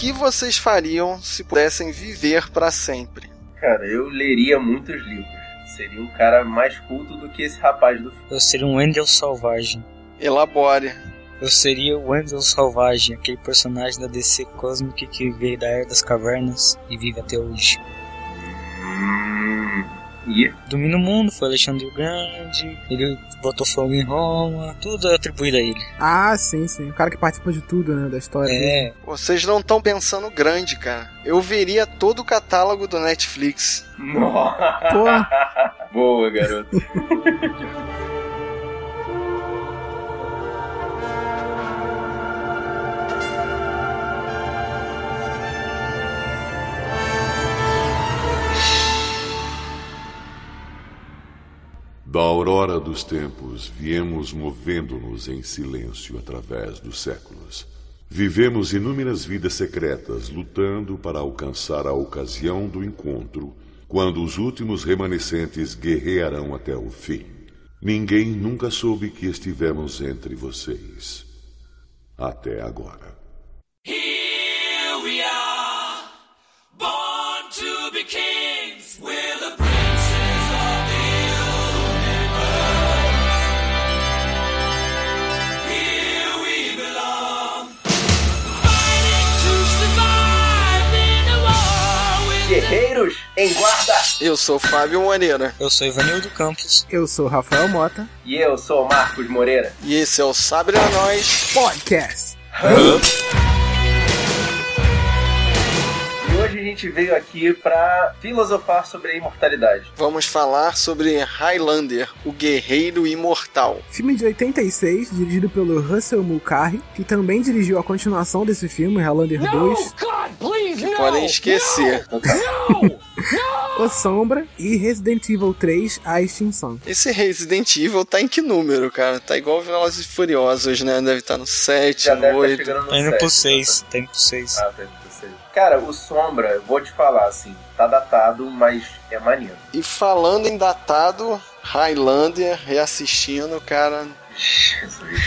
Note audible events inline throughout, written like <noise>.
O que vocês fariam se pudessem viver para sempre? Cara, eu leria muitos livros. Seria um cara mais culto do que esse rapaz do filme. Eu seria um Wendel Selvagem. Elabore. Eu seria o Wendel Selvagem, aquele personagem da DC Cosmic que veio da Era das Cavernas e vive até hoje. Domina o mundo, foi Alexandre o Grande, ele botou fogo em Roma, tudo é atribuído a ele. Ah, sim, sim. O cara que participa de tudo, né? Da história. É, Vocês não estão pensando grande, cara. Eu veria todo o catálogo do Netflix. Nossa. Pô. <laughs> Boa, garoto. <laughs> Da aurora dos tempos, viemos movendo-nos em silêncio através dos séculos. Vivemos inúmeras vidas secretas, lutando para alcançar a ocasião do encontro, quando os últimos remanescentes guerrearão até o fim. Ninguém nunca soube que estivemos entre vocês. Até agora. Em guarda! Eu sou Fábio Moreira eu sou Ivanildo Campos. Eu sou o Rafael Mota. E eu sou o Marcos Moreira. e esse é o Sabre a Nós. Podcast. E hoje a gente veio aqui pra filosofar sobre a imortalidade. Vamos falar sobre Highlander, o guerreiro imortal. Filme de 86, dirigido pelo Russell Mulcahy, que também dirigiu a continuação desse filme, Highlander 2, Que podem esquecer. <laughs> O Sombra e Resident Evil 3, A Extinção. Esse Resident Evil tá em que número, cara? Tá igual Velozes e Furiosos, né? Deve estar no 7, Já no deve estar 8. chegando no Tá indo sete, pro 6, tá? tá indo pro 6. Ah, tá indo pro seis. Cara, o Sombra, eu vou te falar assim, tá datado, mas é maneiro. E falando em datado, Highlander, reassistindo, cara. <laughs> Jesus.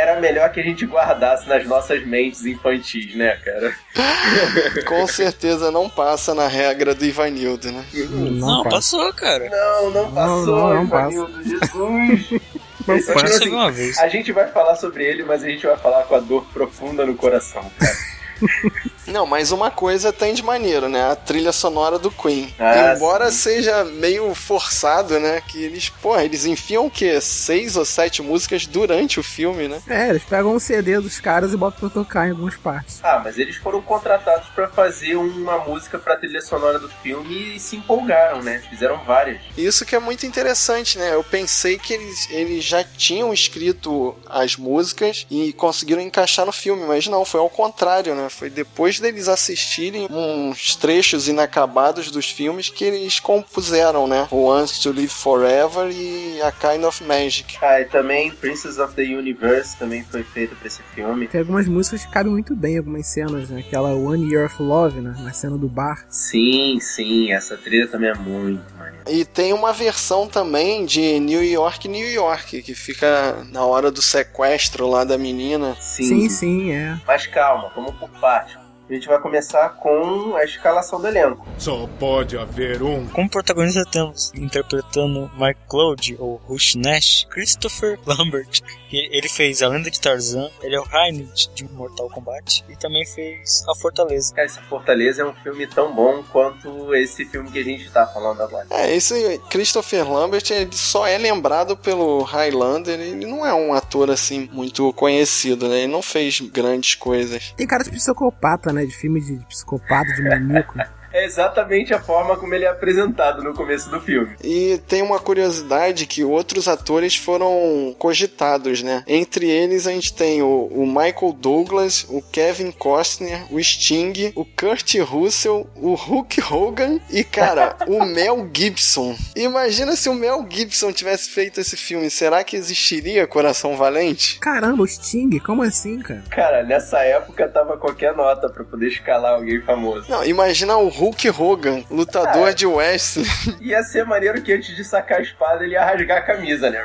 Era melhor que a gente guardasse nas nossas mentes infantis, né, cara? <laughs> Com certeza não passa na regra do Ivanildo, né? Não, passa. passou, cara. Não, não passou, não, não Ivanildo, Jesus. <laughs> Não Esse passa. filme, Só vi uma vez. A gente vai falar sobre ele, mas a gente vai falar com a dor profunda no coração, cara. <laughs> Não, mas uma coisa tem de maneiro, né? A trilha sonora do Queen. Ah, Embora sim. seja meio forçado, né? Que eles, porra, eles enfiam o quê? Seis ou sete músicas durante o filme, né? É, eles pegam o CD dos caras e botam pra tocar em algumas partes. Ah, mas eles foram contratados pra fazer uma música pra trilha sonora do filme e se empolgaram, né? Fizeram várias. Isso que é muito interessante, né? Eu pensei que eles, eles já tinham escrito as músicas e conseguiram encaixar no filme, mas não, foi ao contrário, né? Foi depois deles assistirem uns trechos inacabados dos filmes que eles compuseram, né? O Once to Live Forever e A Kind of Magic. Ah, e também Princess of the Universe também foi feito pra esse filme. Tem algumas músicas que cabem muito bem em algumas cenas, né? Aquela One Year of Love, né? Na cena do bar. Sim, sim, essa trilha também é muito maneira. E tem uma versão também de New York, New York, que fica na hora do sequestro lá da menina. Sim, sim, é. Mas calma, vamos por parte. A gente vai começar com a escalação do elenco. Só pode haver um. Como protagonista temos interpretando Mike Cloud ou Rush Nash, Christopher Lambert. que Ele fez A Lenda de Tarzan, ele é o Reinhardt de Mortal Kombat e também fez A Fortaleza. Cara, essa Fortaleza é um filme tão bom quanto esse filme que a gente tá falando agora. É, esse Christopher Lambert ele só é lembrado pelo Highlander, ele não é um ator assim muito conhecido, né? Ele não fez grandes coisas. Tem cara de psicopata, né? De filme de psicopata, de maníaco. É exatamente a forma como ele é apresentado no começo do filme. E tem uma curiosidade que outros atores foram cogitados, né? Entre eles a gente tem o, o Michael Douglas, o Kevin Costner, o Sting, o Kurt Russell, o Hulk Hogan e, cara, o <laughs> Mel Gibson. Imagina se o Mel Gibson tivesse feito esse filme, será que existiria Coração Valente? Caramba, o Sting, como assim, cara? Cara, nessa época tava qualquer nota pra poder escalar alguém famoso. Não, imagina o Hulk Hogan, lutador Ah. de wrestling. <laughs> Ia ser maneiro que antes de sacar a espada ele ia rasgar a camisa, né? <laughs>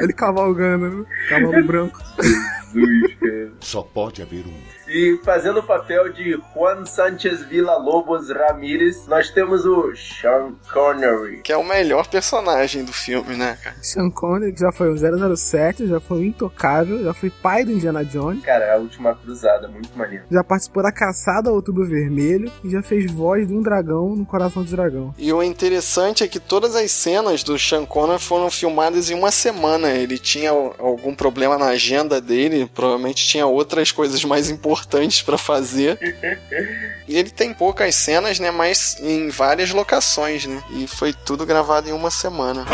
Ele cavalgando, né? cavalo branco. <laughs> Jesus, cara. Só pode haver um. E fazendo o papel de Juan Sanchez Villa Lobos Ramírez, nós temos o Sean Connery. Que é o melhor personagem do filme, né, cara? Sean Connery, que já foi o 007, já foi o Intocável, já foi pai do Indiana Jones, Cara, a última cruzada, muito maneiro. já participou da caçada ao Outubro Vermelho e já fez voz de um dragão no Coração do Dragão. E o interessante é que todas as cenas do Sean Connery foram filmadas em uma semana. Ele tinha algum problema na agenda dele, provavelmente tinha outras coisas mais importantes pra fazer. <laughs> E ele tem poucas cenas, né, mas em várias locações, né? E foi tudo gravado em uma semana.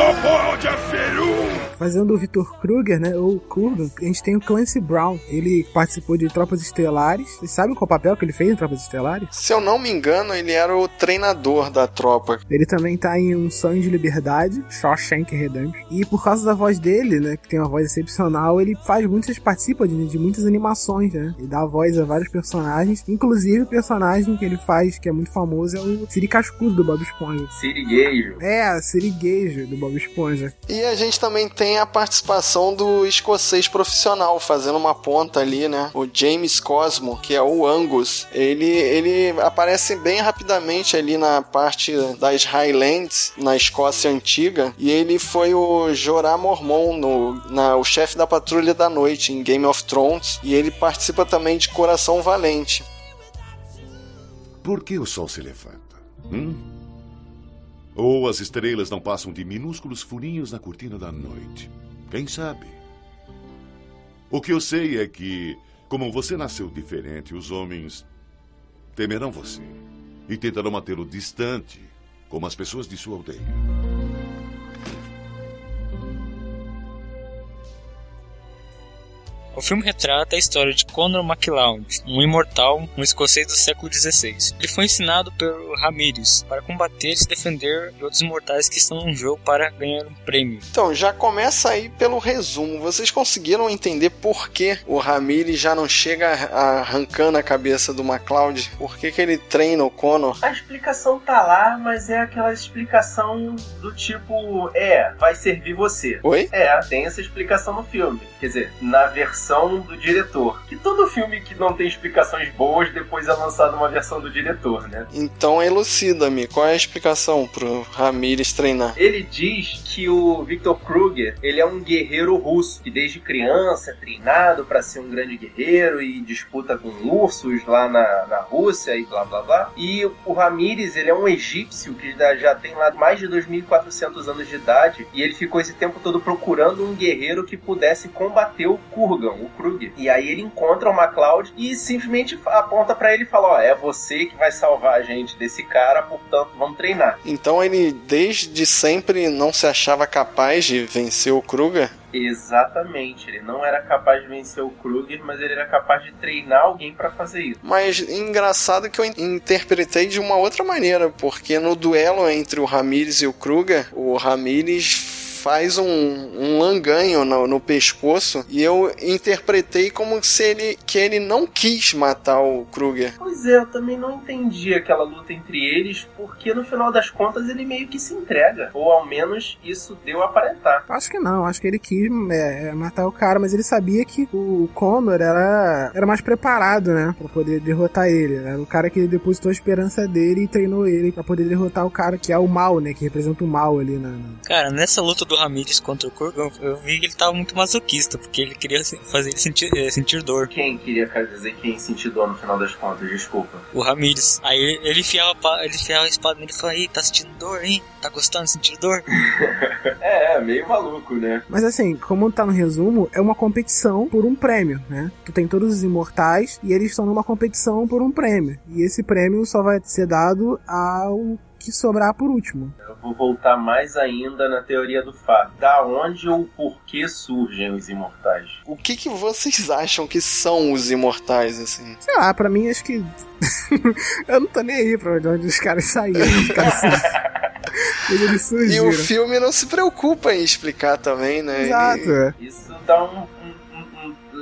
Um. Fazendo o Victor Kruger, né, ou Kurgan, a gente tem o Clancy Brown. Ele participou de Tropas Estelares. Vocês sabem qual papel que ele fez em Tropas Estelares? Se eu não me engano, ele era o treinador da tropa. Ele também tá em Um Sonho de Liberdade, Shawshank Redemption. E por causa da voz dele, né, que tem uma voz excepcional, ele faz muitas, participa de, de muitas animações, né? Ele dá voz a vários personagens. Inclusive o personagem que ele faz, que é muito famoso, é o Siri Cascudo do Bob Esponja. Sirigueijo. É, Sirigueijo do Bob Esponja. E a gente também tem a participação do escocês profissional, fazendo uma ponta ali, né? O James Cosmo, que é o Angus. Ele, ele aparece bem rapidamente ali na parte das Highlands, na Escócia antiga. E ele foi o Jorah Mormon, no, na, o chefe da Patrulha da Noite em Game of Thrones. E ele participa também de Coração Valente. Por que o sol se levanta? Hum? Ou as estrelas não passam de minúsculos furinhos na cortina da noite? Quem sabe? O que eu sei é que, como você nasceu diferente, os homens temerão você e tentarão mantê-lo distante, como as pessoas de sua aldeia. O filme retrata a história de Conor MacLeod, um imortal, um escocês do século XVI. Ele foi ensinado pelo Ramírez para combater e se defender de outros mortais que estão no jogo para ganhar um prêmio. Então, já começa aí pelo resumo. Vocês conseguiram entender por que o Ramirez já não chega arrancando a cabeça do MacLeod? Por que, que ele treina o Connor? A explicação tá lá, mas é aquela explicação do tipo, é, vai servir você. Oi? É, tem essa explicação no filme. Quer dizer, na versão do diretor. Que todo filme que não tem explicações boas, depois é lançado uma versão do diretor, né? Então elucida-me, qual é a explicação pro Ramirez treinar? Ele diz que o Victor Kruger, ele é um guerreiro russo, que desde criança é treinado para ser um grande guerreiro e disputa com ursos lá na, na Rússia e blá blá blá. E o Ramírez, ele é um egípcio que já, já tem lá mais de 2.400 anos de idade e ele ficou esse tempo todo procurando um guerreiro que pudesse combater o Kurgan, o Kruger. E aí ele encontra o MacLeod e simplesmente aponta para ele e fala: Ó, é você que vai salvar a gente desse cara, portanto vamos treinar. Então ele desde sempre não se achava capaz de vencer o Kruger? Exatamente, ele não era capaz de vencer o Kruger, mas ele era capaz de treinar alguém pra fazer isso. Mas engraçado que eu in- interpretei de uma outra maneira, porque no duelo entre o Ramirez e o Kruger, o Ramirez faz um, um langanho no, no pescoço e eu interpretei como se ele que ele não quis matar o Kruger. Pois é, eu também não entendi aquela luta entre eles, porque no final das contas ele meio que se entrega, ou ao menos isso deu a aparentar. Acho que não, acho que ele quis é, matar o cara, mas ele sabia que o Connor era, era mais preparado, né? Pra poder derrotar ele. Era o cara que depositou a esperança dele e treinou ele pra poder derrotar o cara que é o mal, né? Que representa o mal ali na- Cara, nessa luta do Ramírez contra o Kurgan, eu vi que ele tava muito masoquista, porque ele queria fazer ele sentir, eh, sentir dor. Quem queria quer dizer quem sentiu dor no final das contas, desculpa. O Ramírez. Aí ele- enfiava, ele enfiava a espada nele e falava, Ih, tá sentindo dor, hein? Tá gostando de sentir dor? <laughs> É, é, meio maluco, né? Mas assim, como tá no resumo, é uma competição por um prêmio, né? Tu tem todos os imortais e eles estão numa competição por um prêmio. E esse prêmio só vai ser dado ao que sobrar por último. Eu vou voltar mais ainda na teoria do fato. Da onde ou por que surgem os imortais? O que, que vocês acham que são os imortais assim? Sei lá, pra mim acho que. <laughs> eu não tô nem aí pra onde os caras saíram. Os caras <laughs> E o filme não se preocupa em explicar também, né? Ele- Exato. é. Isso dá um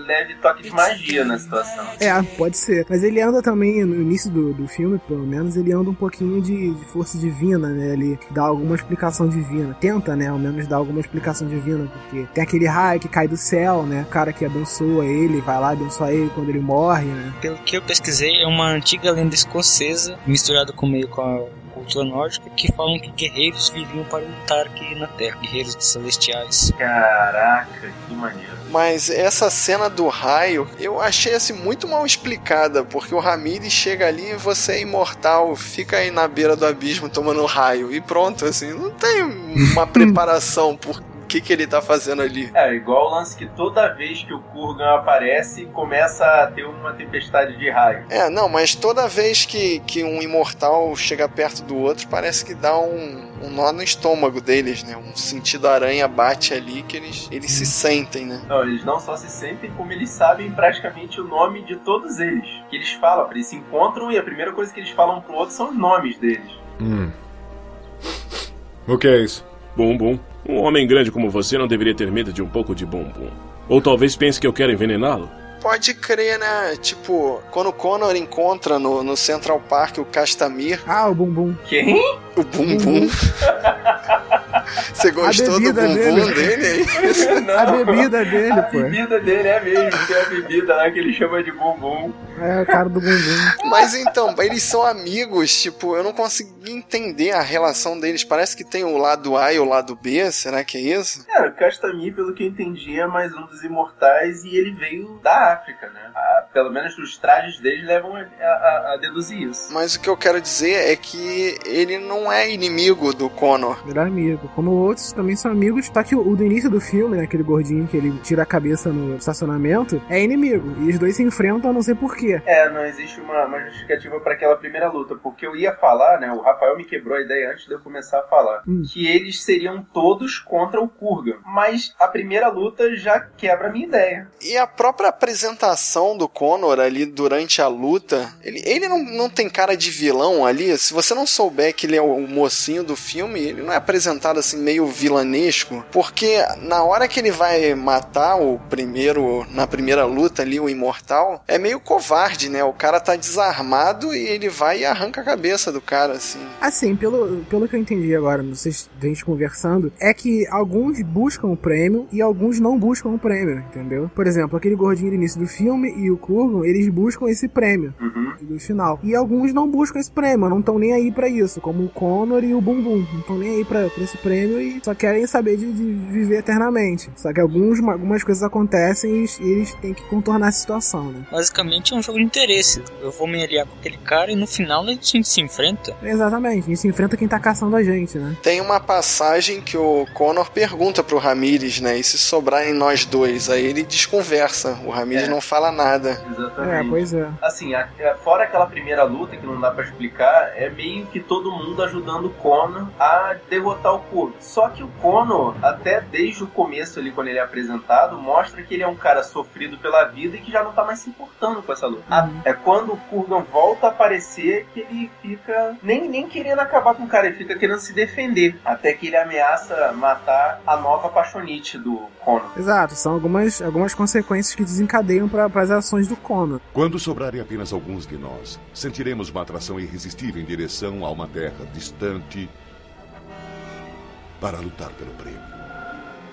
leve toque de magia na situação. É, pode ser. Mas ele anda também, no início do, do filme, pelo menos, ele anda um pouquinho de, de força divina, né? Ele dá alguma explicação divina. Tenta, né? Ao menos dar alguma explicação divina, porque tem aquele raio que cai do céu, né? O cara que abençoa ele, vai lá abençoar ele quando ele morre, né? Pelo que eu pesquisei, é uma antiga lenda escocesa, misturada com meio com a cultura nórdica, que falam que guerreiros viriam para lutar aqui na Terra, guerreiros celestiais. Caraca, que maneiro. Mas essa cena do raio, eu achei assim muito mal explicada, porque o Ramirez chega ali e você é imortal, fica aí na beira do abismo tomando raio e pronto, assim, não tem uma <laughs> preparação por que que ele tá fazendo ali. É, igual o lance que toda vez que o Kurgan aparece, começa a ter uma tempestade de raio. É, não, mas toda vez que, que um imortal chega perto do outro, parece que dá um, um nó no estômago deles, né? Um sentido aranha bate ali que eles, eles se sentem, né? Não, eles não só se sentem, como eles sabem praticamente o nome de todos eles. Que eles falam, eles se encontram e a primeira coisa que eles falam pro outro são os nomes deles. Hum. O que é isso? Bumbum. Um homem grande como você não deveria ter medo de um pouco de bumbum. Ou talvez pense que eu quero envenená-lo. Pode crer, né? Tipo, quando o Connor encontra no, no Central Park o Castamir, Ah, o bumbum. Quem? o bumbum. <laughs> Você gostou do bumbum dele. dele aí? <laughs> Não, A bebida dele, A pô. bebida dele é mesmo, tem a bebida lá que ele chama de bumbum. É o cara do bumbum. Mas então, eles são amigos, tipo, eu não consegui entender a relação deles. Parece que tem o lado A e o lado B, será que é isso? Cara, o Castamir, pelo que eu entendi, é mais um dos imortais e ele veio da África, né? Ah, pelo menos os trajes dele levam a, a- a deduzir isso. Mas o que eu quero dizer é que ele não é inimigo do Connor. Melhor amigo. Como outros também são amigos. Só que o, o do início do filme, né, aquele gordinho que ele tira a cabeça no estacionamento, é inimigo. E os dois se enfrentam, não sei porquê. É, não existe uma, uma justificativa para aquela primeira luta, porque eu ia falar, né? O Rafael me quebrou a ideia antes de eu começar a falar, Hum. que eles seriam todos contra o Kurgan. Mas a primeira luta já quebra a minha ideia. E a própria apresentação do Connor ali durante a luta, ele, ele não, não tem cara de vilão ali. Se você não souber que ele é o mocinho do filme, ele não é apresentado assim meio vilanesco. Porque na hora que ele vai matar o primeiro, na primeira luta ali, o imortal, é meio covarde, né? O cara tá desarmado e ele vai e arranca a cabeça do cara, assim. Assim, pelo, pelo que eu entendi agora, vocês a gente conversando, é que alguns buscam o prêmio e alguns não buscam o prêmio, entendeu? Por exemplo, aquele gordinho do início do filme e o Kurgan, eles buscam esse prêmio Uhum. do final. E alguns não buscam esse prêmio, não estão nem aí pra isso, como o Connor e o Bumbum. Não estão nem aí pra, pra esse prêmio e só querem saber de, de viver eternamente. Só que alguns, algumas coisas acontecem e eles, eles têm que contornar a situação, né? Basicamente é um jogo de interesse. Eu vou me aliar com aquele cara e no final a gente se enfrenta. Exatamente, a gente se enfrenta quem tá caçando a gente, né? Tem uma passagem que o Connor pergunta pro Ramirez, né? E se sobrarem nós dois? Aí ele desconversa. O Ramirez É. não fala nada. Exatamente. É, pois é. Assim, a- a- fora aquela primeira luta que não dá pra explicar, é meio que todo mundo ajudando o Conor a derrotar o Só que o Conor, até desde o começo ali, quando ele é apresentado, mostra que ele é um cara sofrido pela vida e que já não tá mais se importando com essa luta. A- É quando o Kurgan volta a aparecer que ele fica nem, nem querendo acabar com o cara, ele fica querendo se defender. Até que ele ameaça matar a nova paixonite do Conor. Exato, são algumas, algumas consequências que desencadeiam para as ações do Connor. Quando sobrarem apenas alguns de nós, sentiremos uma atração irresistível em direção a uma terra distante para lutar pelo prêmio.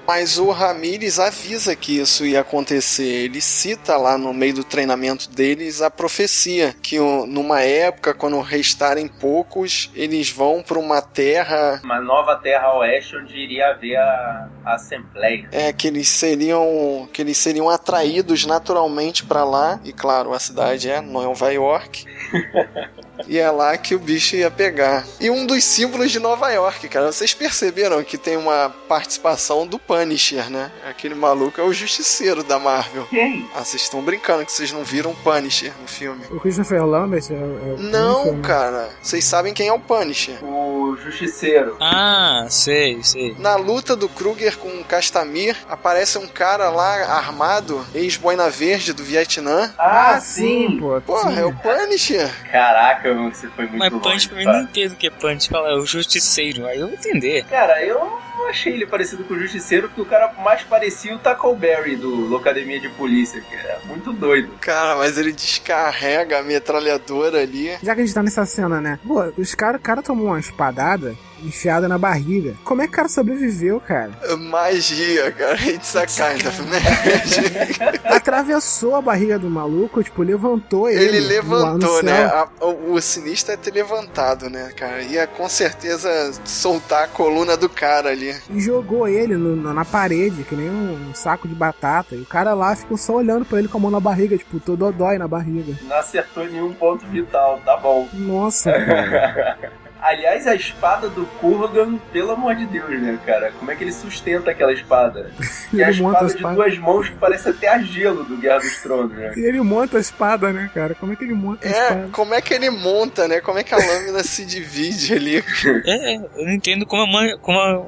Mas o Ramirez avisa que isso ia acontecer. Ele cita lá no meio do treinamento deles a profecia que numa época, quando restarem poucos, eles vão para uma terra Uma nova terra oeste onde iria haver a, a Assembleia. é que eles seriam que eles seriam atraídos naturalmente para lá e claro a cidade é Nova York <laughs> e é lá que o bicho ia pegar. E um dos símbolos de Nova York cara. Vocês perceberam que tem uma participação do Punisher né? Aquele maluco é o justiceiro da Marvel. Quem? ah vocês estão brincando que vocês não viram o Punisher no filme. O Christopher Lambert é, é o não Punisher, né? cara. Vocês sabem quem é o Punisher. O Justiceiro. Ah, sei, sei. Na luta do Kruger com o Castamir, aparece um cara lá armado, ex-boina verde do Vietnã. Ah, Ah, sim, pô. Porra, sim. é o Punisher. Caraca, você foi muito Mas longe. punch pra mim não entendo o que é punch. Fala, é o justiceiro. Aí eu vou entender. Cara, eu não não achei ele parecido com o Justiceiro, porque o cara mais parecia o Tackleberry do Locademia de Polícia, que é muito doido. Cara, mas ele descarrega a metralhadora ali. Já que a gente tá nessa cena, né? Pô, os cara, o cara tomou uma espadada enfiada na barriga. Como é que o cara sobreviveu, cara? Magia, cara. It's a kind of magic. Atravessou a barriga do maluco, tipo, levantou ele. Ele levantou, né? A- o, o sinistro é ter levantado, né, cara? Ia com certeza soltar a coluna do cara ali. E jogou ele no- no- na parede, que nem um, um saco de batata. E o cara lá ficou só olhando pra ele com a mão na barriga, tipo, todo dói na barriga. Não acertou nenhum ponto vital, tá bom. Nossa, cara. <laughs> Aliás, a espada do Kurgan, pelo amor de Deus, né, cara? Como é que ele sustenta aquela espada? <laughs> E a ele monta a espada de espada. duas mãos que parece até a gelo do Guerra dos Tronos, né? E ele monta a espada, né, cara? Como é que ele monta a É, espada? como é que ele monta, né? Como é que a lâmina se divide ali? <laughs> É, eu não entendo como, a, man- como a,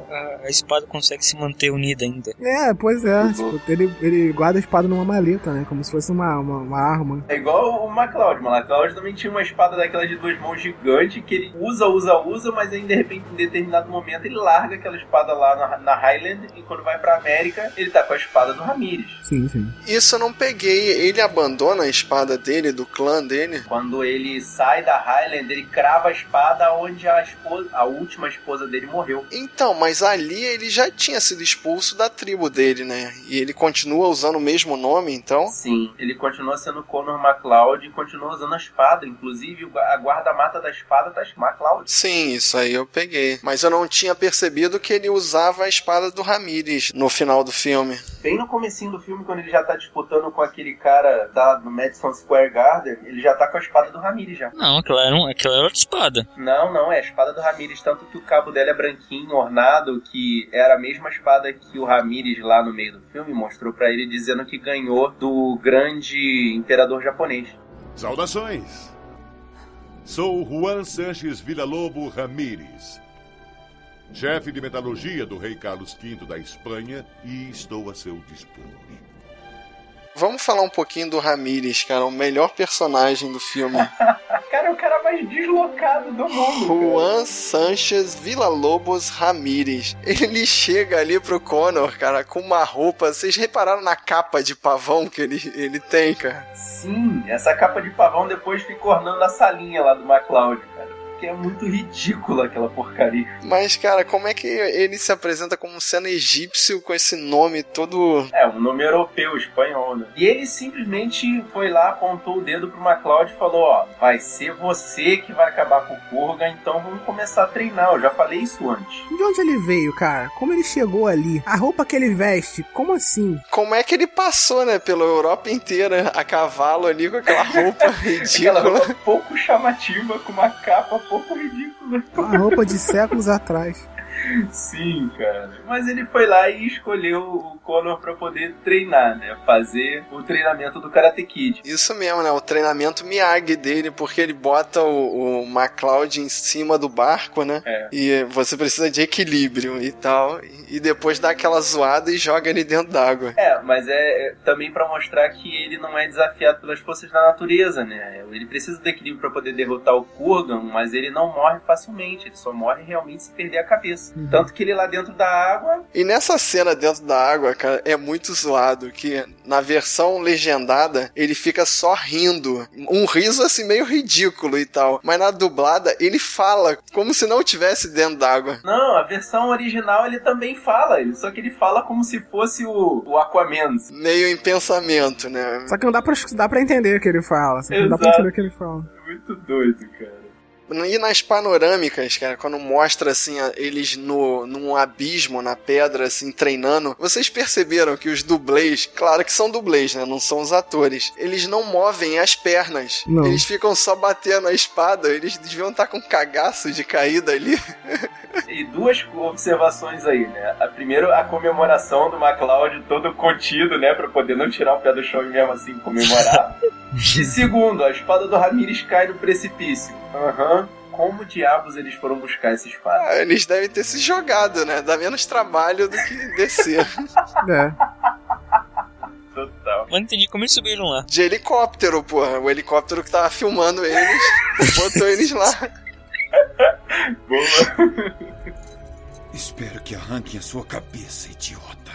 a espada consegue se manter unida ainda. É, pois é. Tipo, ele, ele guarda a espada numa maleta, né? Como se fosse uma, uma, uma arma. É igual o MacLeod. O MacLeod também tinha uma espada daquela de duas mãos gigante que ele usa, usa, usa, mas aí de repente em determinado momento ele larga aquela espada lá na, na Highland e quando vai pra América ele tá com a espada do Ramirez. Sim, sim. Isso eu não peguei. Ele abandona a espada dele, do clã dele. Quando ele sai da Highland, ele crava a espada onde a, esposa, a última esposa dele morreu. Então, mas ali ele já tinha sido expulso da tribo dele, né? E ele continua usando o mesmo nome, então. Sim, ele continua sendo Conor MacLeod e continua usando a espada. Inclusive, a guarda-mata da espada tá MacLeod. Sim, isso aí eu peguei. Mas eu não tinha percebido que ele usava a espada do Ramirez no final do filme. Bem no comecinho do filme, quando ele já tá disputando com aquele cara da, do Madison Square Garden, ele já tá com a espada do Ramirez já. Não, aquela era, um, aquela era outra espada. Não, não, é a espada do Ramirez, tanto que o cabo dela é branquinho, ornado, que era a mesma espada que o Ramirez lá no meio do filme mostrou pra ele dizendo que ganhou do grande imperador japonês. Saudações! Sou Juan Sanches Villa-Lobo Ramírez, chefe de metalurgia do rei Carlos V da Espanha e estou a seu dispor. Vamos falar um pouquinho do Ramirez, cara, o melhor personagem do filme. <laughs> Cara, é o cara mais deslocado do mundo. cara. Juan Sanchez Villa-Lobos Ramírez. Ele chega ali pro Connor, cara, com uma roupa. Vocês repararam na capa de pavão que ele, ele tem, cara? Sim, essa capa de pavão depois fica ornando a salinha lá do MacLeod, cara. Que é muito ridícula aquela porcaria. Mas, cara, como é que ele se apresenta como sendo egípcio com esse nome todo. É, um nome europeu, espanhol, né? E ele simplesmente foi lá, apontou o dedo pro MacLeod e falou: Ó, vai ser você que vai acabar com o Kurgan, então vamos começar a treinar. Eu já falei isso antes. De onde ele veio, cara? Como ele chegou ali? A roupa que ele veste, como assim? Como é que ele passou, né, pela Europa inteira a cavalo ali com aquela <laughs> roupa Aquela ridícula? roupa pouco chamativa, com uma capa Uma roupa de séculos atrás. Sim, cara. Mas ele foi lá e escolheu o Conor pra poder treinar, né? Fazer o treinamento do Karate Kid. Isso mesmo, né? O treinamento Miyagi dele, porque ele bota o, o MacLeod em cima do barco, né? É. E você precisa de equilíbrio e tal. E depois dá aquela zoada e joga ele dentro d'água. É, mas é é também pra mostrar que ele não é desafiado pelas forças da natureza, né? Ele precisa do equilíbrio pra poder derrotar o Kurgan, mas ele não morre facilmente, ele só morre realmente se perder a cabeça. Tanto que ele lá dentro da água, E nessa cena dentro da água, cara, é muito zoado que na versão legendada ele fica só rindo. Um riso assim meio ridículo e tal. Mas na dublada ele fala como se não estivesse dentro d'água. não, a versão original ele também fala, só que ele fala como se fosse o, o Aquaman. Meio em pensamento, né? Só que não dá pra, dá pra entender o que ele fala. Só que não dá pra entender o que ele fala. Muito doido, cara. E nas panorâmicas, cara, quando mostra assim eles no num abismo na pedra assim treinando, vocês perceberam que os dublês, claro que são dublês, né, não são os atores. Eles não movem as pernas. Não. Eles ficam só batendo a espada, eles deviam estar com cagaço de caída ali. <laughs> E duas observações aí, né? A primeira, a comemoração do MacLeod todo contido, né? Pra poder não tirar o pé do chão e mesmo assim comemorar. <laughs> e <laughs> segundo, a espada do Ramirez cai no precipício. Aham. Como diabos eles foram buscar essa espada? Ah, Eles devem ter se jogado, né? Dá menos trabalho do que descer. <laughs> É. Total. Mas não entendi como eles subiram lá. De helicóptero, porra. O helicóptero que tava filmando eles <laughs> botou eles lá. Boa. Espero que arranquem a sua cabeça, idiota.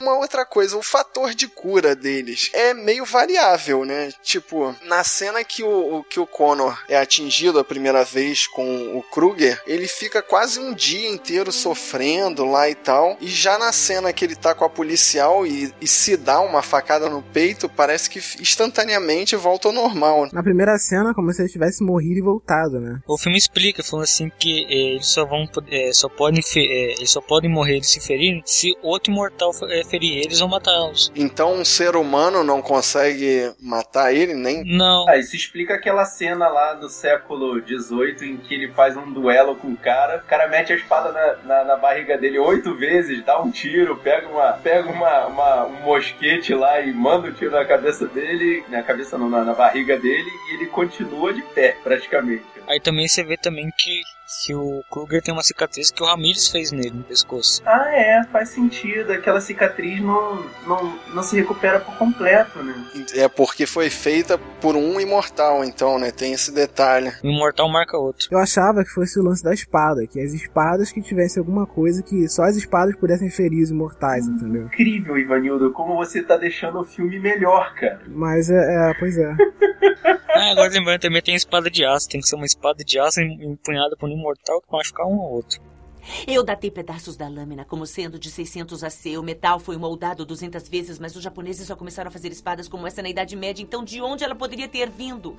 Uma outra coisa, o fator de cura deles é meio variável, né? Tipo, na cena que o, o- que o Connor é atingido a primeira vez com o Kruger, ele fica quase um dia inteiro sofrendo lá e tal. E já na cena que ele tá com a policial e, e se dá uma facada no peito, parece que instantaneamente volta ao normal. Na primeira cena, como se ele tivesse morrido e voltado, né? O filme explica, falando assim que eh, eles só vão eh, só podem eh, eles só podem morrer e se ferirem se outro imortal eh, ferir eles ou matá-los. Então um ser humano não consegue matar ele, nem. Não. Ah, isso explica aquela cena lá do século XVIII em que ele faz um duelo com o cara, o cara mete a espada na, na, na barriga dele oito vezes, dá um tiro, pega, uma, pega uma, uma- um mosquete lá e manda o tiro na cabeça dele, na cabeça não, na, na barriga dele, e ele continua de pé, praticamente. Aí também você vê também que, que o Kruger tem uma cicatriz que o Ramirez fez nele no pescoço. Ah, é, faz sentido. Aquela cicatriz não, não, não se recupera por completo, né? É porque foi feita por um imortal, então, né? Tem esse detalhe. O imortal marca outro. Eu achava que fosse o lance da espada, que as espadas que tivessem alguma coisa que só as espadas pudessem ferir os imortais, entendeu? Incrível, Ivanildo, como você tá deixando o filme melhor, cara. Mas é, é pois é. <laughs> Ah, agora lembrando também tem espada de aço. Tem que ser uma espada de aço em- empunhada por um imortal que machucar um ou outro. Eu datei pedaços da lâmina como sendo de 600 AC. O metal foi moldado 200 vezes, mas os japoneses só começaram a fazer espadas como essa na Idade Média. Então, de onde ela poderia ter vindo?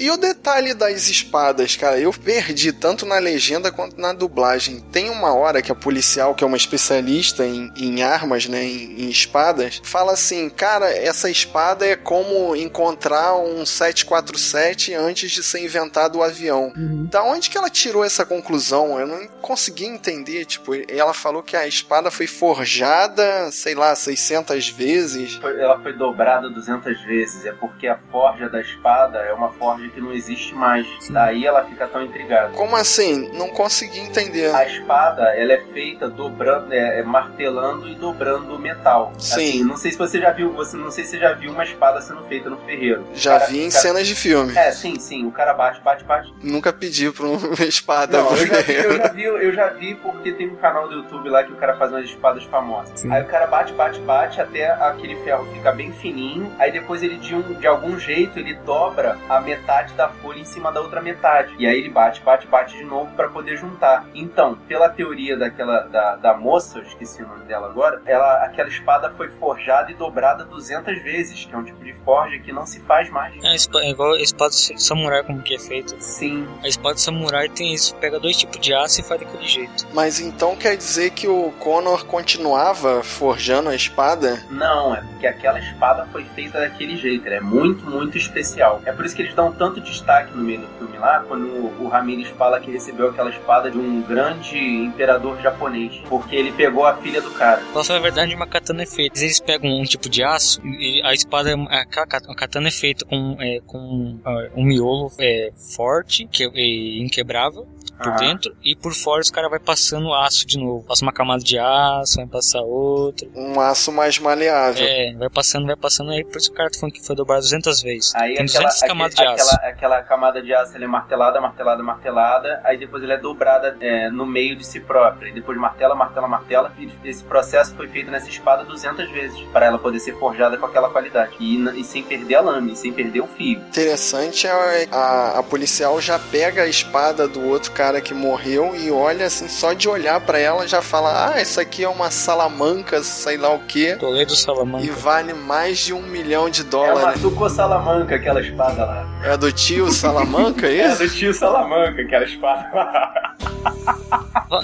E o detalhe das espadas, cara, eu perdi tanto na legenda quanto na dublagem. Tem uma hora que a policial, que é uma especialista em, em armas, né, em, em espadas, fala assim: cara, essa espada é como encontrar um 747 antes de ser inventado o avião. Da onde que ela tirou essa conclusão? Eu não consegui entender. Tipo, ela falou que a espada foi forjada, sei lá, 600 vezes. Ela foi dobrada 200 vezes. É porque a forja da espada é uma forja que não existe mais. Daí ela fica tão intrigada. Como assim? Não consegui entender. A espada, ela é feita dobrando, é, é martelando e dobrando o metal. Sim. Assim, não sei se você já viu, você não sei se você já viu uma espada sendo feita no ferreiro. Já Cara- vi em cara- cenas de filme. É, sim, sim. O cara bate, bate, bate. Nunca pedi pra uma <laughs> espada. Não, eu já, vi, eu, já vi, eu já vi porque tem um canal do YouTube lá que o cara faz umas espadas famosas. Sim. Aí o cara bate, bate, bate até aquele ferro ficar bem fininho. Aí depois ele, de, um, de algum jeito, ele dobra a metade da folha em cima da outra metade. E aí ele bate, bate, bate de novo pra poder juntar. Então, pela teoria daquela da, da moça, eu esqueci o nome dela agora, ela, aquela espada foi forjada e dobrada 200 vezes, que é um tipo de forja que não se faz mais. É, é igual a espada de samurai, como que é feita. Sim. A espada de samurai tem isso, pega dois tipos de aço e faz daquele jeito. Mas então quer dizer que o Connor continuava forjando a espada? Não, é porque aquela espada foi feita daquele jeito. Ela é muito, muito especial. É por isso que eles dão tanto destaque no meio do filme lá, quando o Ramirez fala que recebeu aquela espada de um grande imperador japonês. Porque ele pegou a filha do cara. Pra falar a verdade, uma katana é feita. Eles pegam um tipo de aço e a espada, ca- a katana é feita com, é, com ah, um miolo é, forte, que é inquebrável por Ah. dentro, e por fora os caras vai passando aço de novo. Passa uma camada de aço, vai passar outra. Um aço mais maleável. É, vai passando, vai passando, aí por isso o cara tá falando que foi dobrado 200 vezes. Aí Tem aquela, 200 camadas de aquele- aço. aquela, aquela camada de aço ela é martelada, martelada, martelada, aí depois ela é dobrada é, no meio de si própria. E depois martela, martela, martela. E esse processo foi feito nessa espada 200 vezes, para ela poder ser forjada com aquela qualidade. E, e sem perder a lâmina, sem perder o fio. Interessante é a, a policial já pega a espada do outro cara que morreu e olha assim, só de olhar pra ela já fala: Ah, isso aqui é uma salamanca, sei lá o que. Toledo Salamanca. E vale mais de um milhão de É uma dólares. Tuco Salamanca, aquela espada lá. É do tio Salamanca, é <laughs> É isso? do tio Salamanca, aquela espada lá.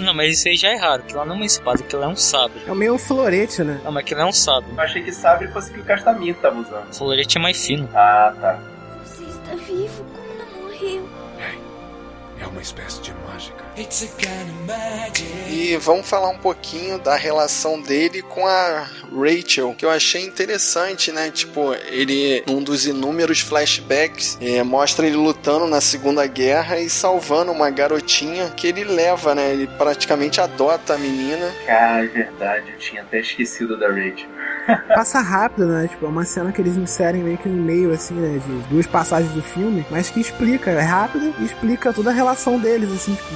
Não, mas isso aí já é raro, que lá não é uma espada, aquilo é um sabre. É meio um florete, né? Não, mas aquilo é um sabre. Eu achei que sabre fosse que o Castamir tava usando. O florete é mais fino. Ah, tá. Você está vivo uma espécie de mágica. It's a kind of magic. E vamos falar um pouquinho da relação dele com a Rachel, que eu achei interessante, né? Tipo, ele, um dos inúmeros flashbacks, é, mostra ele lutando na Segunda Guerra e salvando uma garotinha que ele leva, né? Ele praticamente adota a menina. Cara, é verdade, eu tinha até esquecido da Rachel. <laughs> Passa rápido, né? Tipo, é uma cena que eles inserem meio que no meio, assim, né? De duas passagens do filme, mas que explica, é rápido e explica toda a relação deles, assim, tipo,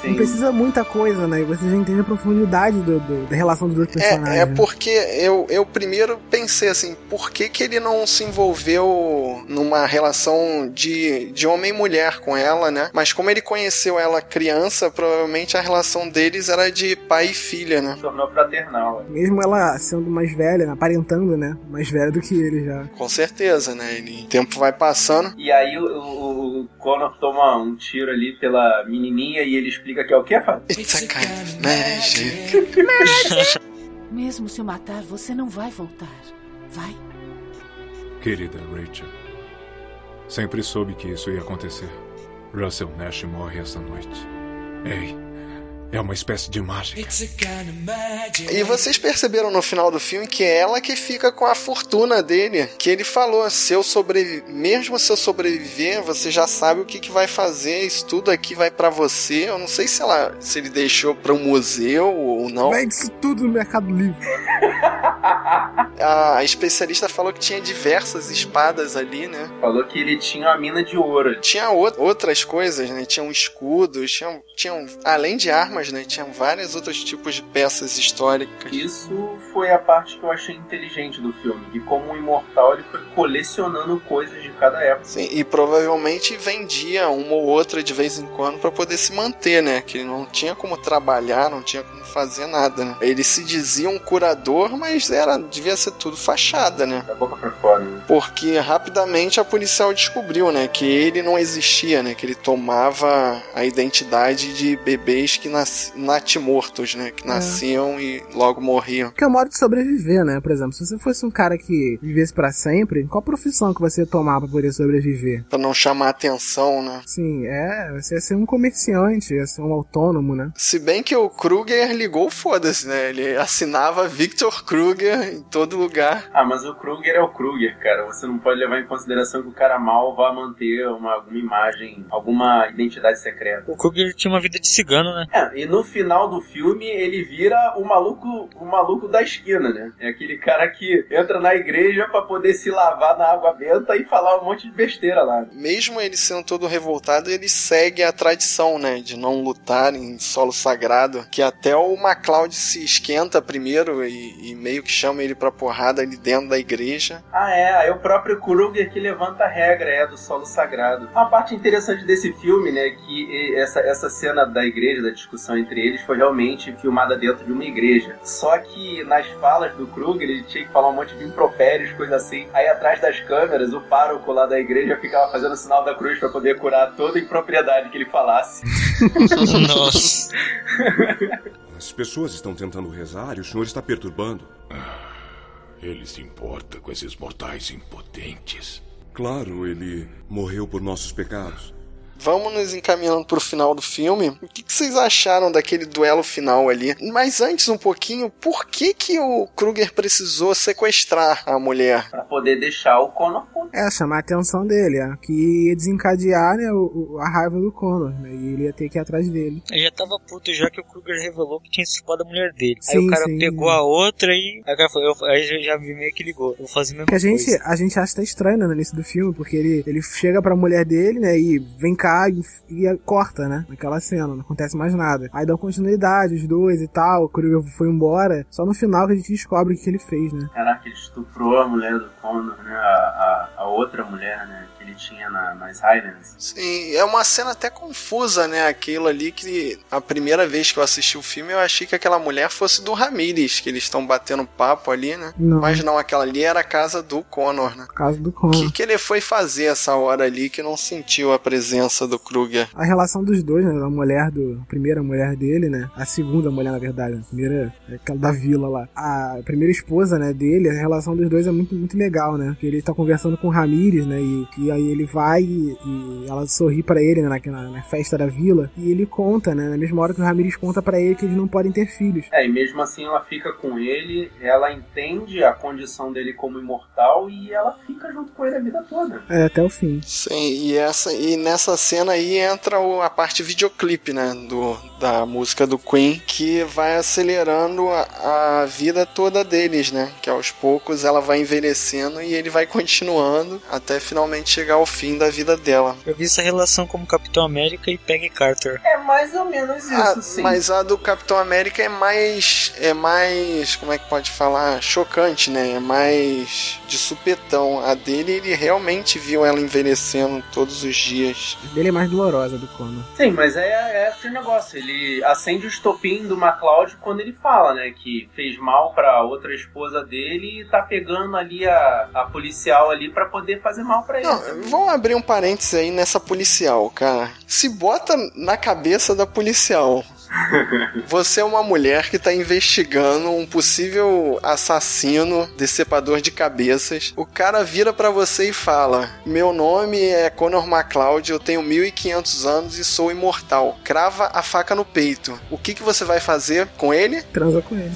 Sim. não precisa muita coisa, né? E você já entende a profundidade do, do- da relação dos dois personagens. É, é né? porque eu, eu primeiro pensei assim, por que, que ele não se envolveu numa relação de, de homem e mulher com ela, né? Mas como ele conheceu ela criança, provavelmente a relação deles era de pai e filha, né? Tornou fraternal. é. Mesmo ela sendo mais velha, aparentando, né? Mais velha do que ele já. Com certeza, né? Ele, o tempo vai passando. E aí o, o, o Connor toma um tiro ali pela menininha e ele explica que é o que, Fábio? It's a kind of magic. Mesmo se eu matar, você não vai voltar. Vai. Querida Rachel, sempre soube que isso ia acontecer. Russell Nash morre essa noite. Ei, é uma espécie de mágica. It's a kind of magic. E vocês perceberam no final do filme que é ela que fica com a fortuna dele. Que ele falou: se eu sobreviver, mesmo se eu sobreviver, você já sabe o que, que vai fazer. Isso tudo aqui vai pra você. Eu não sei se ela, se ele deixou pra um museu ou não. Vende isso tudo no Mercado Livre. A especialista falou que tinha diversas espadas ali, né? Falou que ele tinha uma mina de ouro. Tinha ou- outras coisas, né? Tinham escudos, tinham, tinham além de armas, né? Tinham vários outros tipos de peças históricas. Isso foi a parte que eu achei inteligente do filme. Que como um imortal ele foi colecionando coisas de cada época. Sim, e provavelmente vendia uma ou outra de vez em quando pra poder se manter, né? Que ele não tinha como trabalhar, não tinha como fazer nada, né? Ele se dizia um curador, mas era devia ser tudo fachada, né? Da boca pra fora. Né? Porque rapidamente a policial descobriu, né, que ele não existia, né, que ele tomava a identidade de bebês que nas... natimortos, né, que nasciam e logo morriam. Que é o modo de sobreviver, né? Por exemplo, se você fosse um cara que vivesse pra sempre, qual profissão que você ia tomar pra poder sobreviver? Pra não chamar atenção, né? Sim, é, você ia ser um comerciante, ia ser um autônomo, né? Se bem que o Kruger ligou, foda-se, né? Ele assinava Victor Kruger em todo lugar. Ah, mas o Kruger é o Kruger, cara. Você não pode levar em consideração que o cara mal vai manter uma, alguma imagem, alguma identidade secreta. O Kruger tinha uma vida de cigano, né? É, e no final do filme ele vira o maluco, o maluco da esquina, né? É aquele cara que entra na igreja pra poder se lavar na água benta e falar um monte de besteira lá. Mesmo ele sendo todo revoltado, ele segue a tradição, né, de não lutar em solo sagrado, que até o MacLeod se esquenta primeiro e, e meio que chama ele pra porrada ali dentro da igreja. Ah, é, é o próprio Kruger que levanta a regra, é, do solo sagrado. Uma parte interessante desse filme, né, que essa, essa cena da igreja, da discussão entre eles, foi realmente filmada dentro de uma igreja. Só que nas falas do Kruger, ele tinha que falar um monte de impropérios, coisa assim. Aí atrás das câmeras, o pároco lá da igreja ficava fazendo o sinal da cruz pra poder curar toda a impropriedade que ele falasse. <laughs> Nossa. <laughs> As pessoas estão tentando rezar e o senhor está perturbando. Ele se importa com esses mortais impotentes. Claro, ele morreu por nossos pecados. Vamos nos encaminhando pro final do filme. O que, que vocês acharam daquele duelo final ali? Mas antes um pouquinho, por que que o Kruger precisou sequestrar a mulher? Pra poder deixar o Connor. É, chamar a atenção dele, é, que ia desencadear, né, o, a raiva do Connor, né, e ele ia ter que ir atrás dele. Eu já tava puto já que o Kruger revelou que tinha estrupado a mulher dele. aí Sim, o cara sim. pegou a outra e. Aí o cara falou, eu, aí eu já vi meio que ligou. Eu vou fazer a mesma Que a gente, coisa. a gente acha até estranho né, no início do filme, porque ele, ele chega pra mulher dele, né, e vem cá e, e corta, né, naquela cena, não acontece mais nada. Aí dão continuidade, os dois e tal, o Kruger foi embora, só no final que a gente descobre o que ele fez, né. Caraca, ele estuprou a mulher do Connor, né? A, a, a outra mulher, né? Que tinha na, nas Highlands. Sim, é uma cena até confusa, né? Aquilo ali que a primeira vez que eu assisti o filme eu achei que aquela mulher fosse do Ramirez, que eles estão batendo papo ali, né? Não. Mas não, aquela ali era a casa do Connor, né? Caso do O Connor. que, que ele foi fazer essa hora ali que não sentiu a presença do Kruger? A relação dos dois, né? Da mulher do. A primeira mulher dele, né? A segunda mulher, na verdade. A primeira é aquela da vila lá. A primeira esposa, né, dele, a relação dos dois é muito, muito legal, né? Porque ele tá conversando com o Ramires, né? E, e aí ele vai e, e ela sorri pra ele, né? Na, na festa da vila. E ele conta, né? Na mesma hora que o Ramires conta pra ele que eles não podem ter filhos. É, e mesmo assim ela fica com ele, ela entende a condição dele como imortal e ela fica junto com ele a vida toda. É, até o fim. Sim, e, essa, e nessa cena aí entra o- a parte videoclipe, né? Do, da música do Queen, que vai acelerando a, a vida toda deles, né? Que aos poucos ela vai envelhecendo e ele vai continuando até finalmente chegar ao fim da vida dela. Eu vi essa relação como Capitão América e Peggy Carter. É mais ou menos isso, Ah, sim. mas a do Capitão América é mais. É mais. Como é que pode falar? Chocante, né? É mais de supetão. A dele, ele realmente viu ela envelhecendo todos os dias. A dele é mais dolorosa do Connor. Sim, mas é, é aquele negócio. Ele acende o estopim do MacLeod quando ele fala, né? Que fez mal pra outra esposa dele e tá pegando ali a, a policial ali pra poder fazer mal pra ele. Não, vamos abrir um parênteses aí nessa policial, cara. Se bota na cabeça da policial. Você é uma mulher que tá investigando um possível assassino, decepador de cabeças. O cara vira pra você e fala: Meu nome é Conor MacLeod, eu tenho 1500 anos e sou imortal. Crava a faca no peito. O que, que você vai fazer com ele? Transa com ele.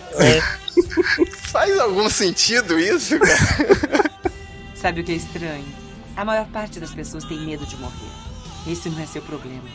<laughs> Faz algum sentido isso, cara? <laughs> Sabe o que é estranho? A maior parte das pessoas tem medo de morrer. Esse não é seu problema.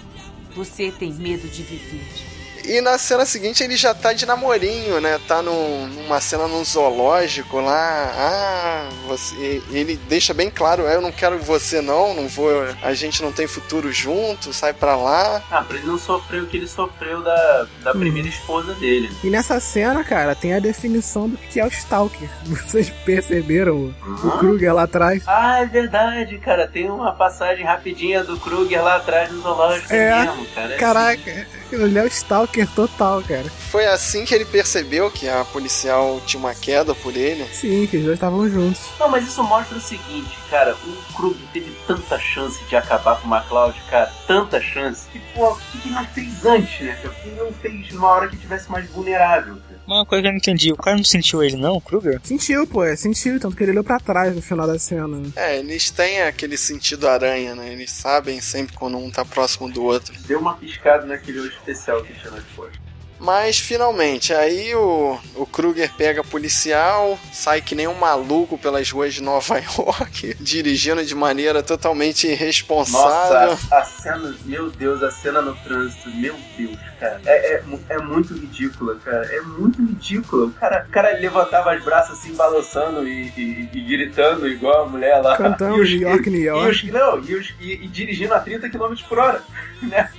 Você tem medo de viver. E na cena seguinte ele já tá de namorinho, né? Tá num- numa cena num zoológico lá. Ah, você. Ele deixa bem claro, "É, eu não quero você não, não vou. A gente não tem futuro junto, sai pra lá. Ah, pra ele não sofrer o que ele sofreu da, da Hum. primeira esposa dele. E nessa cena, cara, tem a definição do que é o Stalker. <laughs> Vocês perceberam o, o Kruger lá atrás? Ah, é verdade, cara. Tem uma passagem rapidinha do Kruger lá atrás no zoológico É, mesmo, cara. É Caraca, ele é o Stalker total, cara. Foi assim que ele percebeu que a policial tinha uma queda por ele. Sim, que os dois estavam juntos. Não, mas isso mostra o seguinte, cara, o Kruger teve tanta chance de acabar com o MacLeod, cara, tanta chance. E, pô, por que que não fez antes, né? Por que não fez numa hora que tivesse mais vulnerável? Uma coisa que eu não entendi, o cara não sentiu ele não, Kruger? Sentiu, pô, é, sentiu, tanto que ele olhou pra trás no final da cena. né? É, eles têm aquele sentido aranha, né? Eles sabem sempre quando um tá próximo do outro. Deu uma piscada naquele olho especial que tinha nas costas. Mas finalmente, aí o, o Kruger pega a policial, sai que nem um maluco pelas ruas de Nova <laughs> York, dirigindo de maneira totalmente irresponsável. Nossa, a, a cena, meu Deus, a cena no trânsito, meu Deus, cara. É, é, é muito ridícula, cara. É muito ridícula. O cara, o cara levantava os braços assim, balançando e, e- e gritando igual a mulher lá. Cantando E os- New York, New E, York. os, não, e, os- e- e dirigindo a 30 km por hora, <laughs> né?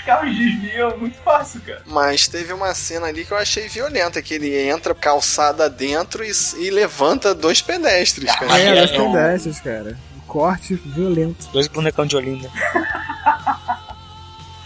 Os carros desviam muito fácil, cara. Mas teve uma cena ali que eu achei violenta, que ele entra calçada dentro e, e levanta dois pedestres, cara. É, os é pedestres, cara. Um corte violento. Dois bonecão de Olinda. <laughs>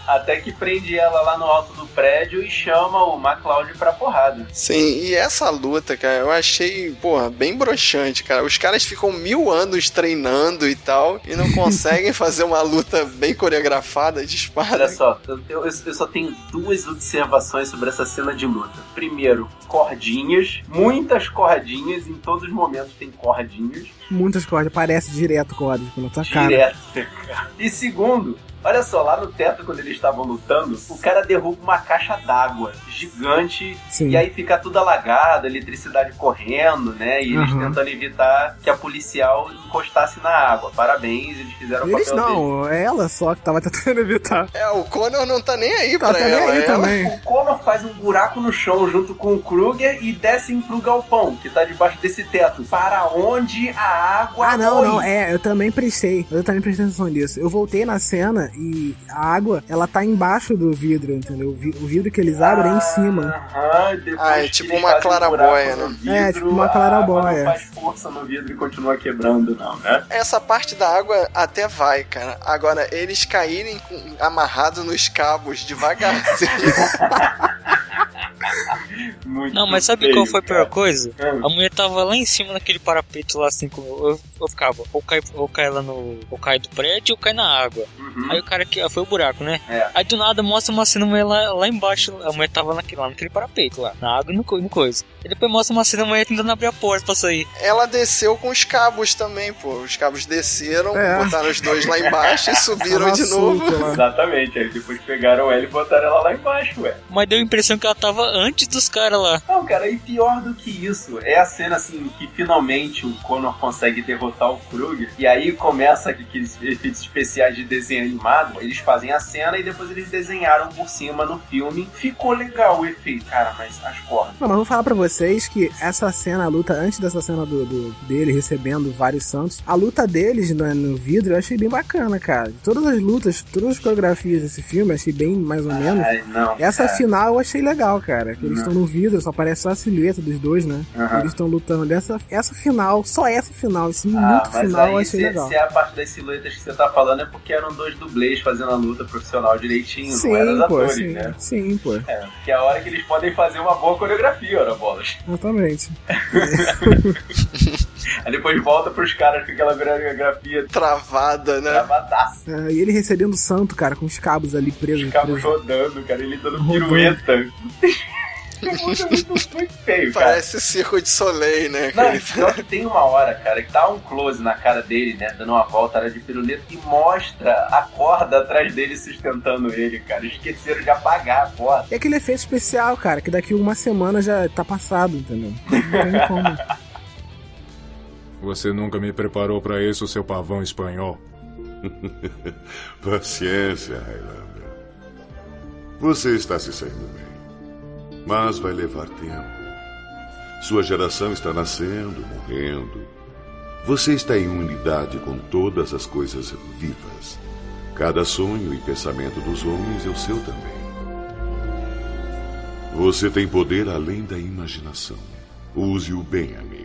Até que prende ela lá no alto do prédio e chama o MacLeod pra porrada. Sim, e essa luta, cara, eu achei, porra, bem broxante, cara. Os caras ficam mil anos treinando e tal, e não <laughs> conseguem fazer uma luta bem coreografada de espada. Olha só, eu, eu- eu só tenho duas observações sobre essa cena de luta. Primeiro, cordinhas, muitas cordinhas, em todos os momentos tem cordinhas, Muitas cordas, parece direto cordas pela tua cara. direto. <laughs> E segundo, olha só, lá no teto, quando eles estavam lutando, o cara derruba uma caixa d'água gigante, Sim. e aí fica tudo alagado, eletricidade correndo, né? E eles Aham. tentando evitar que a policial encostasse na água. Parabéns, eles fizeram o papel não, é ela só que tava <laughs> tentando evitar. É, o Conor não tá nem aí Tá, pra tá nem ela. aí ela- também. O Connor faz um buraco no chão junto com o Kruger e descem pro galpão, que tá debaixo desse teto. Para onde a água Ah, não, foi? não, é, eu também prestei. Eu também prestei atenção nisso. Eu voltei na cena e a água, ela tá embaixo do vidro, entendeu? O vi- o vidro que eles abrem é em cima. Aham, depois Ah, é tipo uma um no né? vidro, É, tipo uma a clarabóia. água Não faz força no vidro e continua quebrando, não, né? Essa parte da água até vai, cara. Agora, eles caírem amarrados nos cabos devagarzinho. <laughs> <laughs> <laughs> Muito Não, mas sabe feio, qual foi a pior cara. coisa? Hum. A mulher tava lá em cima naquele parapeito lá assim como eu, eu ficava, ou cai, ou cai lá no. ou cai do prédio ou cai na água. Uhum. Aí o cara que. Foi o buraco, né? É. Aí do nada mostra uma cena a mulher lá, lá embaixo. A mulher tava naquele, lá naquele parapeito lá, na água e no, no coisa. E depois mostra uma cena mulher tentando abrir a porta pra sair. Ela desceu com os cabos também, pô. Os cabos desceram, É. botaram os dois lá embaixo e subiram de novo. lá. Exatamente, aí depois pegaram ela e botaram ela lá embaixo, ué. Mas deu a impressão que ela tava antes dos caras lá. Não, cara, e pior do que isso, é a cena assim que finalmente o Connor consegue derrotar o Kruger. E aí começa aqueles efeitos especiais de desenho animado. Eles fazem a cena e depois eles desenharam por cima no filme. Ficou legal o efeito, cara, mas as cordas. Não, mas vou falar pra vocês que essa cena, a luta, antes dessa cena do, do- dele recebendo vários santos, a luta deles no, no vidro eu achei bem bacana, cara. Todas as lutas, todas as coreografias desse filme, eu achei bem mais ou menos. Ai, não, Essa cara. final eu achei legal, cara. Que eles estão no vidro, só aparece só a silhueta dos dois, né? Aham. Eles estão lutando dessa essa final, só essa final, esse Ah, minuto mas final eu aí achei se, legal. se é a parte das silhuetas que você tá falando é porque eram dois dublês fazendo a luta profissional direitinho, não eram Sim, pô, atores, sim, né? sim, pô. É, que é a hora que eles podem fazer uma boa coreografia, ora bolas. Exatamente. <laughs> Aí depois volta pros caras com aquela coreografia travada, né? Travadaça. É, e ele recebendo o santo, cara, com os cabos ali presos. Cabos presos. rodando, cara, ele dando pirueta. <laughs> muito, feio, cara. Parece circo de Soleil, né? Não, cara? pior que tem uma hora, cara, que tá um close na cara dele, né? Dando uma volta era de piruleta e mostra a corda atrás dele sustentando ele, cara. Esqueceram de apagar a corda. E aquele efeito especial, cara, que daqui uma semana já tá passado, entendeu? Não tem como. <laughs> Você nunca me preparou pra isso, seu pavão espanhol. <laughs> Paciência, Highlander. Você está se saindo bem. Mas vai levar tempo. Sua geração está nascendo, morrendo. Você está em unidade com todas as coisas vivas. Cada sonho e pensamento dos homens é o seu também. Você tem poder além da imaginação. Use-o bem, amigo.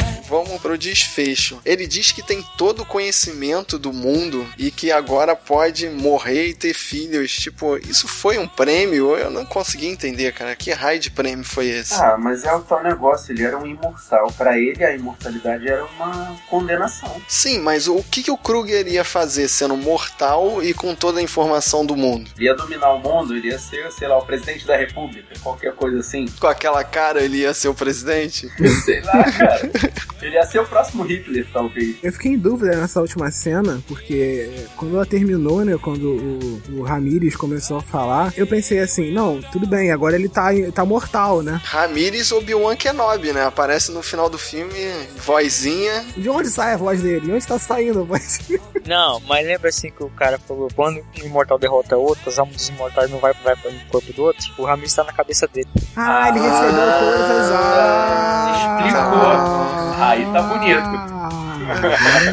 Vamos pro desfecho. Ele diz que tem todo o conhecimento do mundo e que agora pode morrer e ter filhos. Tipo, isso foi um prêmio? Eu não consegui entender, cara. Que raio de prêmio foi esse? Ah, mas é o tal negócio, ele era um imortal. Pra ele, a imortalidade era uma condenação. Sim, mas o que, que o Kruger ia fazer sendo mortal e com toda a informação do mundo? Ele ia dominar o mundo, ele ia ser, sei lá, o presidente da república, qualquer coisa assim. Com aquela cara ele ia ser o presidente? <laughs> Sei lá, cara. <laughs> Ele ia ser o próximo Hitler, talvez. Eu fiquei em dúvida nessa última cena, porque quando ela terminou, né? Quando o, o Ramírez começou a falar, eu pensei assim, não, tudo bem, agora ele tá, tá mortal, né? Ramírez Obi-Wan Kenobi, né? Aparece no final do filme, vozinha. De onde sai a voz dele? De onde tá saindo a voz dele? Não, mas lembra assim que o cara falou: quando um imortal derrota outro, as almas dos imortais não vai, vai para o corpo do outro, o Ramis tá na cabeça dele. Ah, ele recebeu todas as almas. Explicou. Aí tá bonito.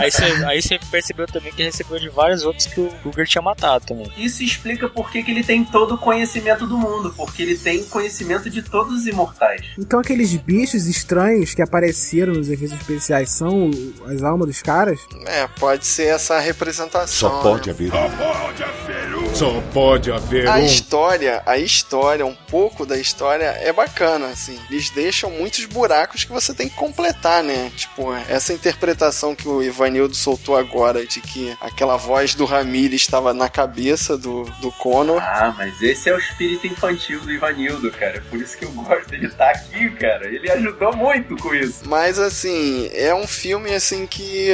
aí, você, aí você percebeu também que ele recebeu de vários outros que o Kruger tinha matado também. Isso explica por que ele tem todo o conhecimento do mundo, porque ele tem conhecimento de todos os imortais. Então aqueles bichos estranhos que apareceram nos efeitos especiais são as almas dos caras? É, pode ser essa representação. Só pode né? haver um. Só pode haver A um. história, a história, um pouco da história é bacana, assim. Eles deixam muitos buracos que você tem que completar, né? Tipo, essa interpretação que o Ivanildo soltou agora de que aquela voz do Ramírez estava na cabeça do, do Conor. Ah, mas esse é o espírito infantil do Ivanildo, cara. Por isso que eu gosto dele estar aqui, cara. Ele ajudou muito com isso. Mas assim, é um filme assim que.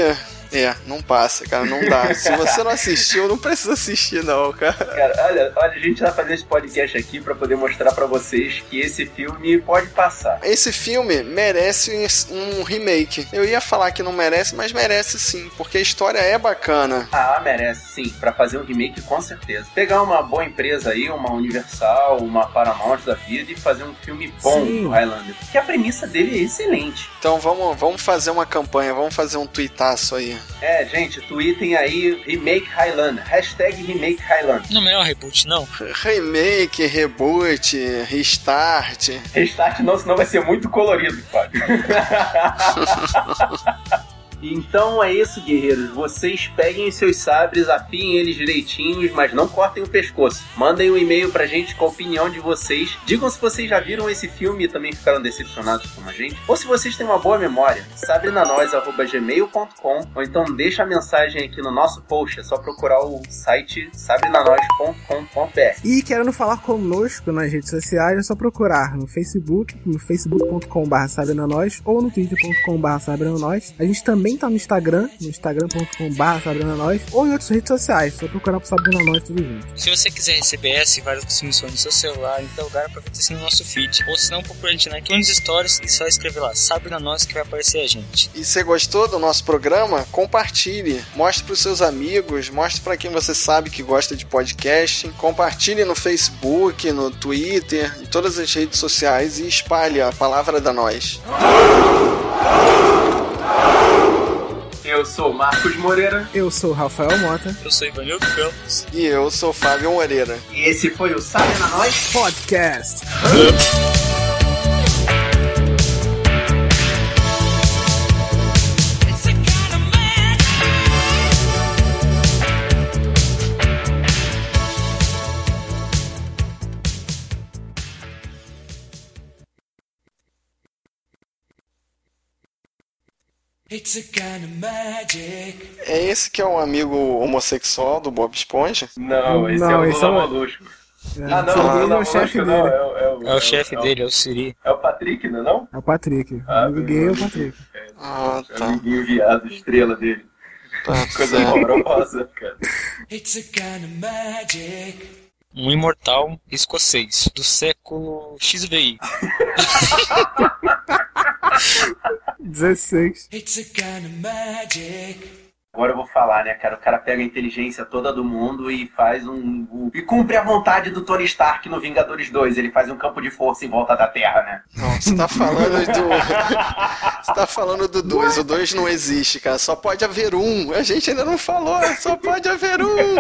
É, não passa, cara, não dá. Se você não assistiu, não precisa assistir, não, cara. Cara, olha, olha, a gente vai fazer esse podcast aqui pra poder mostrar pra vocês que esse filme pode passar. Esse filme merece um remake. Eu ia falar que não merece, mas merece sim, porque a história é bacana. Ah, merece sim, pra fazer um remake com certeza. Pegar uma boa empresa aí, uma Universal, uma Paramount da vida e fazer um filme bom Sim. do Highlander. Porque a premissa dele é excelente. Então vamos, vamos fazer uma campanha, vamos fazer um tuitaço aí. É, gente, tweetem aí Remake Highlander. Hashtag Remake Highlander. Não é um reboot, não? Remake, reboot, restart. Restart não, senão vai ser muito colorido, Fábio. <laughs> Então é isso, guerreiros. Vocês peguem seus sabres, afiem eles direitinhos, mas não cortem o pescoço. Mandem um e-mail pra gente com a opinião de vocês. Digam se vocês já viram esse filme e também ficaram decepcionados como a gente. Ou se vocês têm uma boa memória. sabrenanois.gmail.com ou então deixa a mensagem aqui no nosso post. É só procurar o site sabrenanois.com.br. E querendo falar conosco nas redes sociais, é só procurar no Facebook, no facebook.com.br ou no twitter.com.br. A gente também tá no Instagram, no instagram.com.br sabrenanois ou em outras redes sociais. Só procurar pro Sabrenanois tudo junto. Se você quiser receber essa e várias submissões no seu celular, em tal lugar, aproveita assim no nosso feed. Ou se não, procura a gente na iTunes Stories e só escrever lá, Sabe na Nós que vai aparecer a gente. E você gostou do nosso programa? Compartilhe. Mostre pros seus amigos, mostre pra quem você sabe que gosta de podcast. Compartilhe no Facebook, no Twitter, em todas as redes sociais e espalhe a palavra da nós. Eu sou Marcos Moreira. Eu sou Rafael Mota. Eu sou Ivanildo Campos. E eu sou Fábio Moreira. E esse foi o Sabe na Nós Podcast. É esse que é um amigo homossexual do Bob Esponja? Não, esse Não, é o esse é Lula o- Molusco. É, Ah, não, não, dele não, é o chefe Molusco não, dele. é, o- é o, É o chefe dele, é o Siri. É o Patrick, não é não? É o Patrick. Ah, amigo gay é o Patrick. Ah, É o tá. amiguinho viado, estrela dele. tá <laughs> Coisa horrorosa, cara. It's a kind of magic. Um imortal escocês do século XVI. <laughs> 16. It's a kind of magic. Agora eu vou falar, né, cara? O cara pega a inteligência toda do mundo e faz um. um- E cumpre a vontade do Tony Stark no Vingadores 2. Ele faz um campo de força em volta da Terra, né? Não, você tá falando do. <laughs> Você tá falando do 2. O 2 não existe, cara. Só pode haver um. A gente ainda não falou, só pode haver um.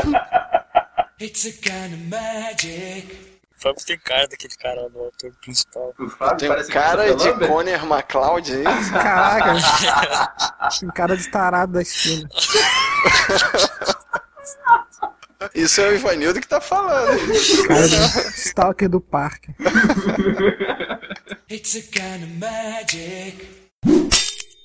It's a kind of magic. O Fábio tem cara daquele cara lá do ator principal. O Fábio Tem parece cara Christopher de Lambert. Conner McCloud, é isso? Caraca. <laughs> um cara de tarado da esquina. Isso é o Ivanildo que tá falando. Cara de stalker do parque. It's a kind of magic.